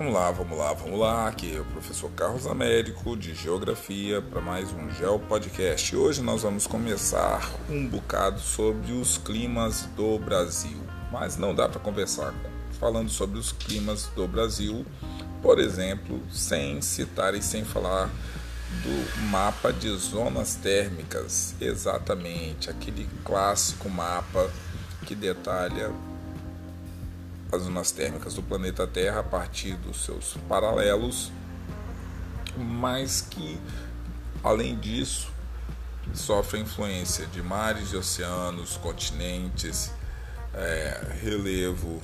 Vamos lá, vamos lá, vamos lá. Aqui é o professor Carlos Américo de Geografia para mais um Geo Podcast. Hoje nós vamos começar um bocado sobre os climas do Brasil, mas não dá para conversar falando sobre os climas do Brasil, por exemplo, sem citar e sem falar do mapa de zonas térmicas, exatamente aquele clássico mapa que detalha as zonas térmicas do planeta Terra a partir dos seus paralelos, mas que, além disso, sofre influência de mares e oceanos, continentes, é, relevo,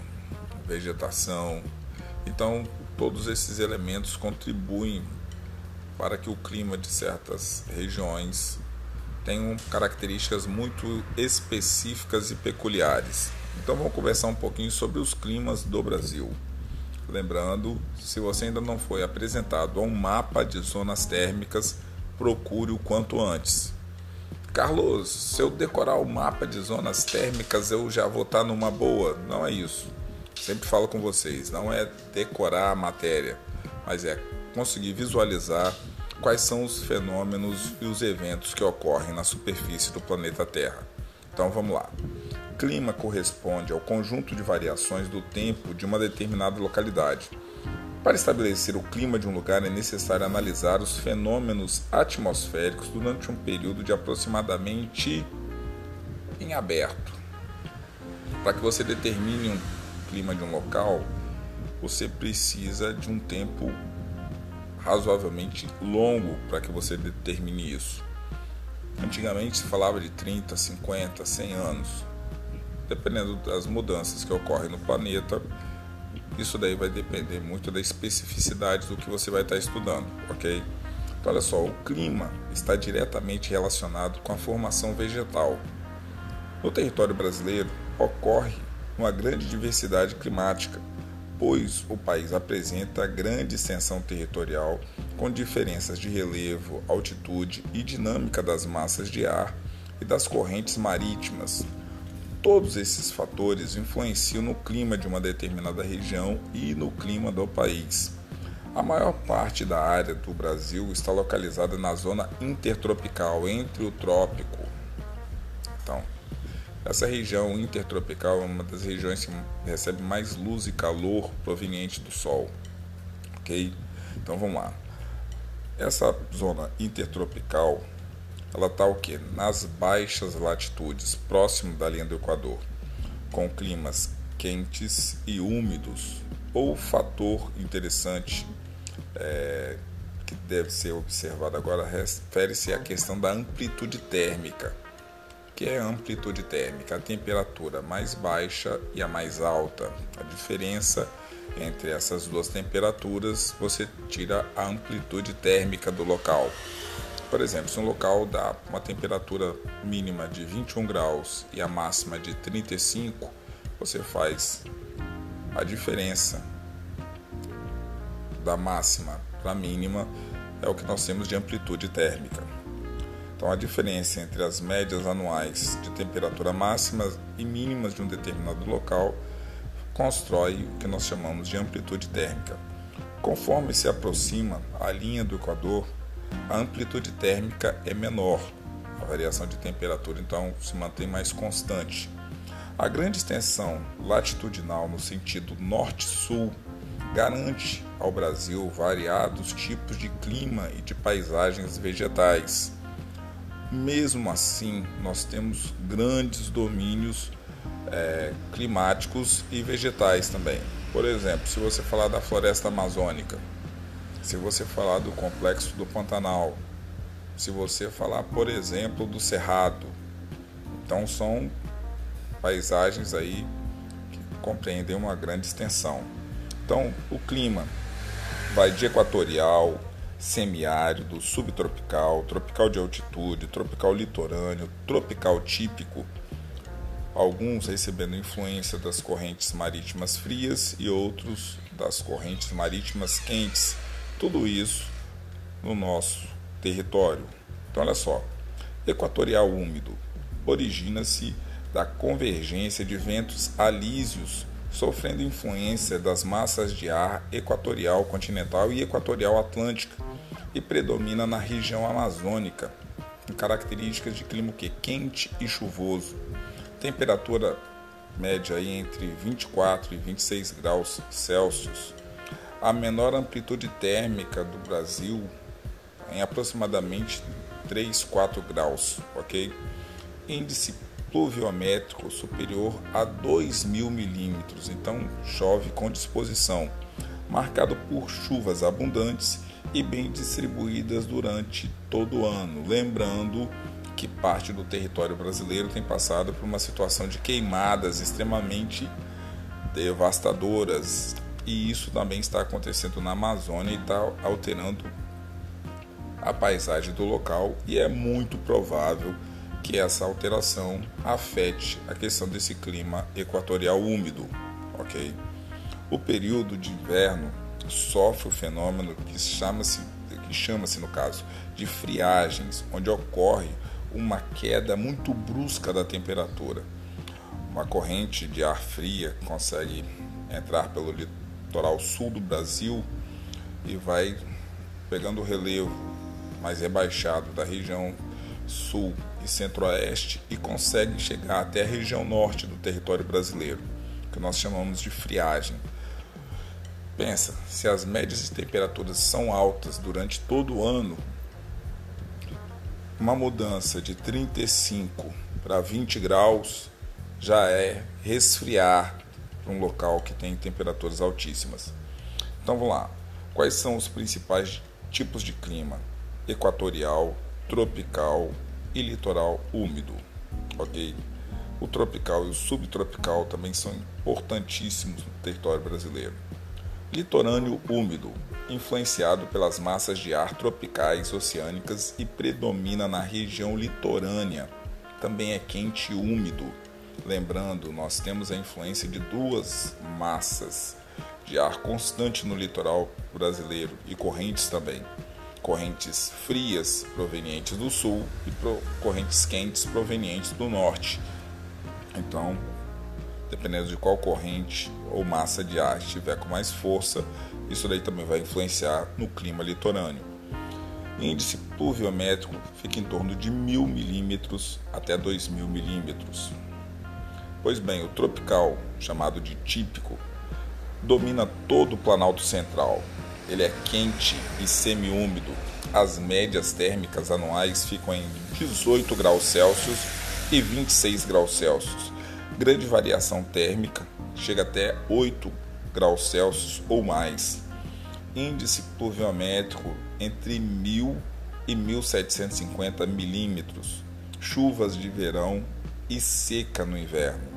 vegetação. Então, todos esses elementos contribuem para que o clima de certas regiões tenham características muito específicas e peculiares. Então vamos conversar um pouquinho sobre os climas do Brasil. Lembrando, se você ainda não foi apresentado a um mapa de zonas térmicas, procure o quanto antes. Carlos, se eu decorar o mapa de zonas térmicas, eu já vou estar numa boa. Não é isso. Sempre falo com vocês, não é decorar a matéria, mas é conseguir visualizar quais são os fenômenos e os eventos que ocorrem na superfície do planeta Terra. Então vamos lá. Clima corresponde ao conjunto de variações do tempo de uma determinada localidade. Para estabelecer o clima de um lugar é necessário analisar os fenômenos atmosféricos durante um período de aproximadamente em aberto. Para que você determine um clima de um local, você precisa de um tempo razoavelmente longo para que você determine isso. Antigamente se falava de 30, 50, 100 anos dependendo das mudanças que ocorrem no planeta, isso daí vai depender muito da especificidade do que você vai estar estudando, ok? Então, olha só, o clima está diretamente relacionado com a formação vegetal. No território brasileiro ocorre uma grande diversidade climática, pois o país apresenta grande extensão territorial com diferenças de relevo, altitude e dinâmica das massas de ar e das correntes marítimas, Todos esses fatores influenciam no clima de uma determinada região e no clima do país. A maior parte da área do Brasil está localizada na zona intertropical, entre o trópico. Então, essa região intertropical é uma das regiões que recebe mais luz e calor proveniente do Sol. Ok? Então vamos lá. Essa zona intertropical ela está o que? Nas baixas latitudes, próximo da linha do Equador, com climas quentes e úmidos. Ou fator interessante é, que deve ser observado agora refere-se à questão da amplitude térmica. que é a amplitude térmica? A temperatura mais baixa e a mais alta. A diferença entre essas duas temperaturas você tira a amplitude térmica do local. Por exemplo, se um local dá uma temperatura mínima de 21 graus e a máxima de 35, você faz a diferença da máxima para a mínima é o que nós temos de amplitude térmica. Então, a diferença entre as médias anuais de temperatura máxima e mínimas de um determinado local constrói o que nós chamamos de amplitude térmica. Conforme se aproxima a linha do Equador, a amplitude térmica é menor, a variação de temperatura então se mantém mais constante. A grande extensão latitudinal no sentido norte-sul garante ao Brasil variados tipos de clima e de paisagens vegetais. Mesmo assim, nós temos grandes domínios é, climáticos e vegetais também. Por exemplo, se você falar da floresta amazônica, se você falar do complexo do Pantanal, se você falar, por exemplo, do Cerrado. Então são paisagens aí que compreendem uma grande extensão. Então o clima vai de equatorial, semiárido, subtropical, tropical de altitude, tropical litorâneo, tropical típico, alguns recebendo influência das correntes marítimas frias e outros das correntes marítimas quentes tudo isso no nosso território. Então, olha só: equatorial úmido origina-se da convergência de ventos alísios sofrendo influência das massas de ar equatorial continental e equatorial atlântica e predomina na região amazônica, com características de clima quente e chuvoso. Temperatura média aí entre 24 e 26 graus Celsius. A menor amplitude térmica do Brasil em aproximadamente 3, 4 graus, ok? Índice pluviométrico superior a 2 mil milímetros, então chove com disposição, marcado por chuvas abundantes e bem distribuídas durante todo o ano. Lembrando que parte do território brasileiro tem passado por uma situação de queimadas extremamente devastadoras e isso também está acontecendo na Amazônia e está alterando a paisagem do local e é muito provável que essa alteração afete a questão desse clima equatorial úmido, ok? O período de inverno sofre o fenômeno que chama-se que chama-se no caso de friagens, onde ocorre uma queda muito brusca da temperatura. Uma corrente de ar fria consegue entrar pelo sul do Brasil e vai pegando o relevo mais rebaixado da região sul e centro-oeste e consegue chegar até a região norte do território brasileiro, que nós chamamos de friagem. Pensa, se as médias de temperaturas são altas durante todo o ano, uma mudança de 35 para 20 graus já é resfriar para um local que tem temperaturas altíssimas. Então vamos lá. Quais são os principais tipos de clima? Equatorial, tropical e litoral úmido. Ok? O tropical e o subtropical também são importantíssimos no território brasileiro. Litorâneo úmido, influenciado pelas massas de ar tropicais oceânicas e predomina na região litorânea. Também é quente e úmido. Lembrando, nós temos a influência de duas massas de ar constante no litoral brasileiro e correntes também. Correntes frias provenientes do sul e correntes quentes provenientes do norte. Então, dependendo de qual corrente ou massa de ar estiver com mais força, isso daí também vai influenciar no clima litorâneo. índice pluviométrico fica em torno de 1000 milímetros até 2000 milímetros. Pois bem, o tropical, chamado de típico, domina todo o Planalto Central. Ele é quente e semiúmido. As médias térmicas anuais ficam em 18 graus Celsius e 26 graus Celsius. Grande variação térmica, chega até 8 graus Celsius ou mais. Índice pluviométrico entre 1000 e 1750 milímetros. Chuvas de verão e seca no inverno.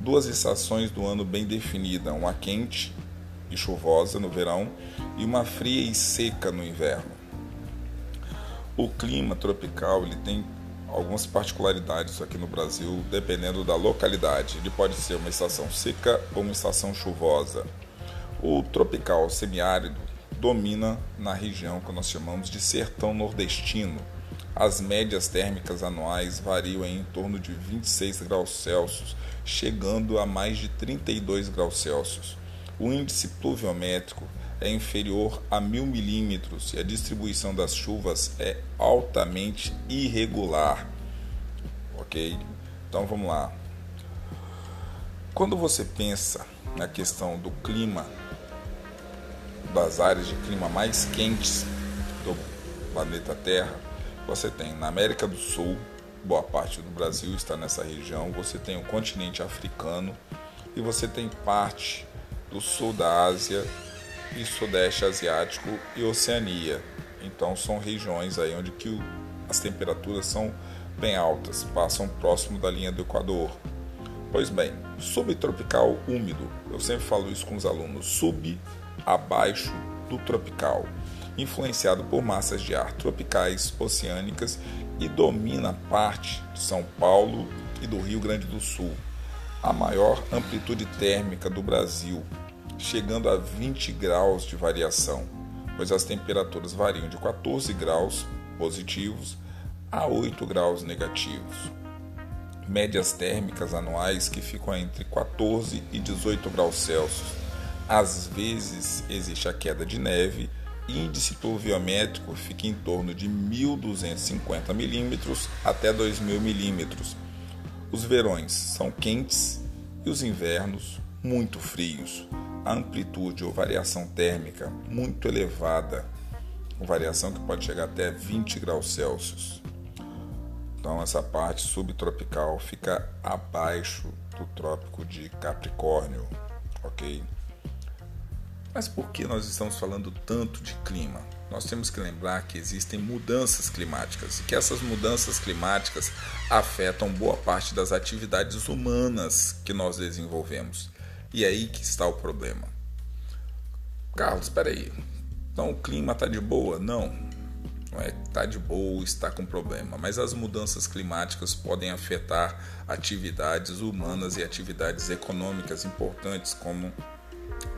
Duas estações do ano bem definidas, uma quente e chuvosa no verão e uma fria e seca no inverno. O clima tropical ele tem algumas particularidades aqui no Brasil, dependendo da localidade. Ele pode ser uma estação seca ou uma estação chuvosa. O tropical semiárido domina na região que nós chamamos de sertão nordestino. As médias térmicas anuais variam em torno de 26 graus Celsius, chegando a mais de 32 graus Celsius. O índice pluviométrico é inferior a mil milímetros e a distribuição das chuvas é altamente irregular. Ok? Então vamos lá. Quando você pensa na questão do clima, das áreas de clima mais quentes do planeta Terra, você tem na América do Sul, boa parte do Brasil está nessa região, você tem o continente africano e você tem parte do sul da Ásia e Sudeste Asiático e Oceania. Então são regiões aí onde que as temperaturas são bem altas, passam próximo da linha do Equador. Pois bem, subtropical úmido, eu sempre falo isso com os alunos, sub abaixo do tropical, influenciado por massas de ar tropicais oceânicas e domina parte de São Paulo e do Rio Grande do Sul. A maior amplitude térmica do Brasil, chegando a 20 graus de variação, pois as temperaturas variam de 14 graus positivos a 8 graus negativos. médias térmicas anuais que ficam entre 14 e 18 graus Celsius. Às vezes existe a queda de neve índice pluviométrico fica em torno de 1.250 milímetros até 2.000 milímetros. Os verões são quentes e os invernos muito frios. A amplitude ou variação térmica muito elevada, variação que pode chegar até 20 graus Celsius. Então essa parte subtropical fica abaixo do trópico de Capricórnio, ok? Mas por que nós estamos falando tanto de clima? Nós temos que lembrar que existem mudanças climáticas e que essas mudanças climáticas afetam boa parte das atividades humanas que nós desenvolvemos. E é aí que está o problema. Carlos, espera aí. Então o clima está de boa? Não não é está de boa, está com problema, mas as mudanças climáticas podem afetar atividades humanas e atividades econômicas importantes, como,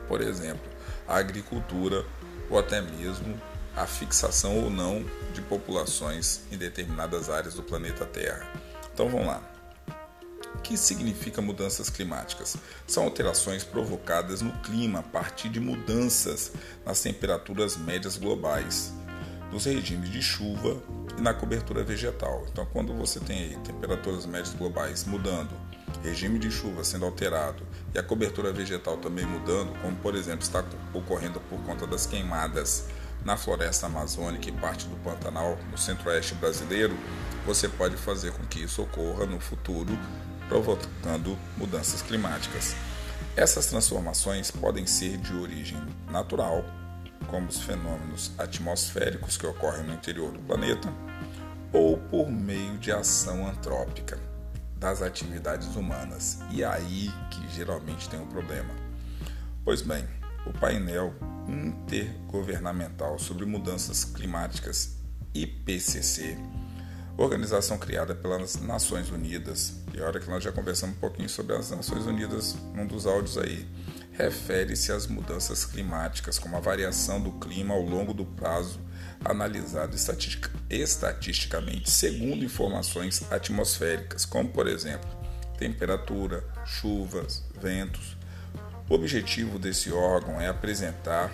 por exemplo, a agricultura ou até mesmo a fixação ou não de populações em determinadas áreas do planeta Terra. Então vamos lá. O que significa mudanças climáticas? São alterações provocadas no clima a partir de mudanças nas temperaturas médias globais, nos regimes de chuva e na cobertura vegetal. Então, quando você tem aí temperaturas médias globais mudando, regime de chuva sendo alterado e a cobertura vegetal também mudando, como por exemplo está ocorrendo por conta das queimadas na floresta amazônica e parte do Pantanal no centro-oeste brasileiro, você pode fazer com que isso ocorra no futuro, provocando mudanças climáticas. Essas transformações podem ser de origem natural como os fenômenos atmosféricos que ocorrem no interior do planeta, ou por meio de ação antrópica das atividades humanas. E aí que geralmente tem um problema. Pois bem, o painel intergovernamental sobre mudanças climáticas IPCC, organização criada pelas Nações Unidas, e olha que nós já conversamos um pouquinho sobre as Nações Unidas num dos áudios aí refere-se às mudanças climáticas, como a variação do clima ao longo do prazo analisado estatisticamente segundo informações atmosféricas, como por exemplo temperatura, chuvas, ventos. O objetivo desse órgão é apresentar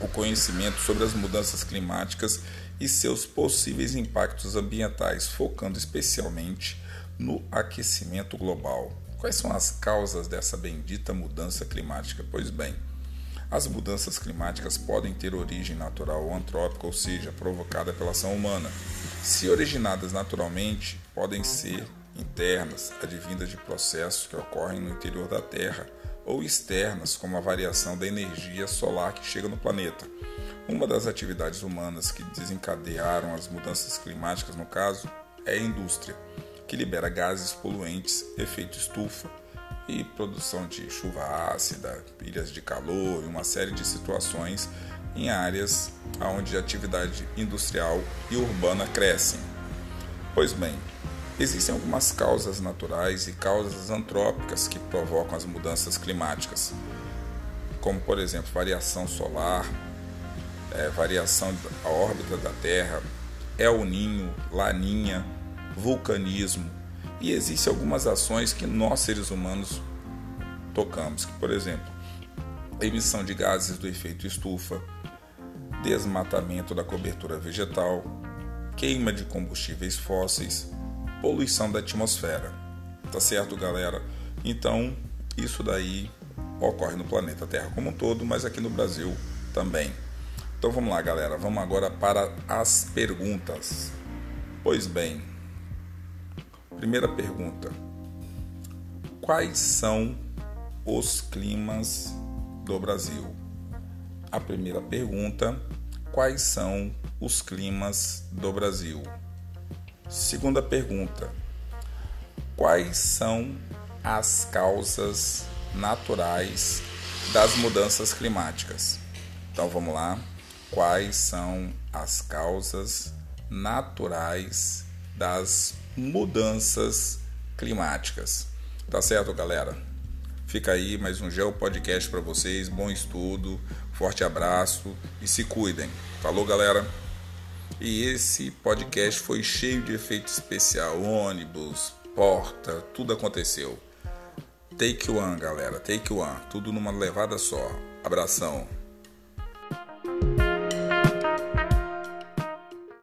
o conhecimento sobre as mudanças climáticas e seus possíveis impactos ambientais, focando especialmente no aquecimento global. Quais são as causas dessa bendita mudança climática? Pois bem, as mudanças climáticas podem ter origem natural ou antrópica, ou seja, provocada pela ação humana. Se originadas naturalmente, podem ser internas, advindas de processos que ocorrem no interior da Terra, ou externas, como a variação da energia solar que chega no planeta. Uma das atividades humanas que desencadearam as mudanças climáticas, no caso, é a indústria que libera gases poluentes, efeito estufa e produção de chuva ácida, ilhas de calor e uma série de situações em áreas onde a atividade industrial e urbana crescem. Pois bem, existem algumas causas naturais e causas antrópicas que provocam as mudanças climáticas, como por exemplo variação solar, é, variação da órbita da Terra, El Ninho, Laninha, vulcanismo. E existem algumas ações que nós seres humanos tocamos, que por exemplo, emissão de gases do efeito estufa, desmatamento da cobertura vegetal, queima de combustíveis fósseis, poluição da atmosfera. Tá certo, galera? Então, isso daí ocorre no planeta Terra como um todo, mas aqui no Brasil também. Então vamos lá, galera. Vamos agora para as perguntas. Pois bem, Primeira pergunta: Quais são os climas do Brasil? A primeira pergunta: Quais são os climas do Brasil? Segunda pergunta: Quais são as causas naturais das mudanças climáticas? Então vamos lá. Quais são as causas naturais das mudanças climáticas. Tá certo, galera? Fica aí mais um Geo Podcast para vocês. Bom estudo, forte abraço e se cuidem. Falou, galera? E esse podcast foi cheio de efeito especial, ônibus, porta, tudo aconteceu. Take one, galera, take one, tudo numa levada só. Abração.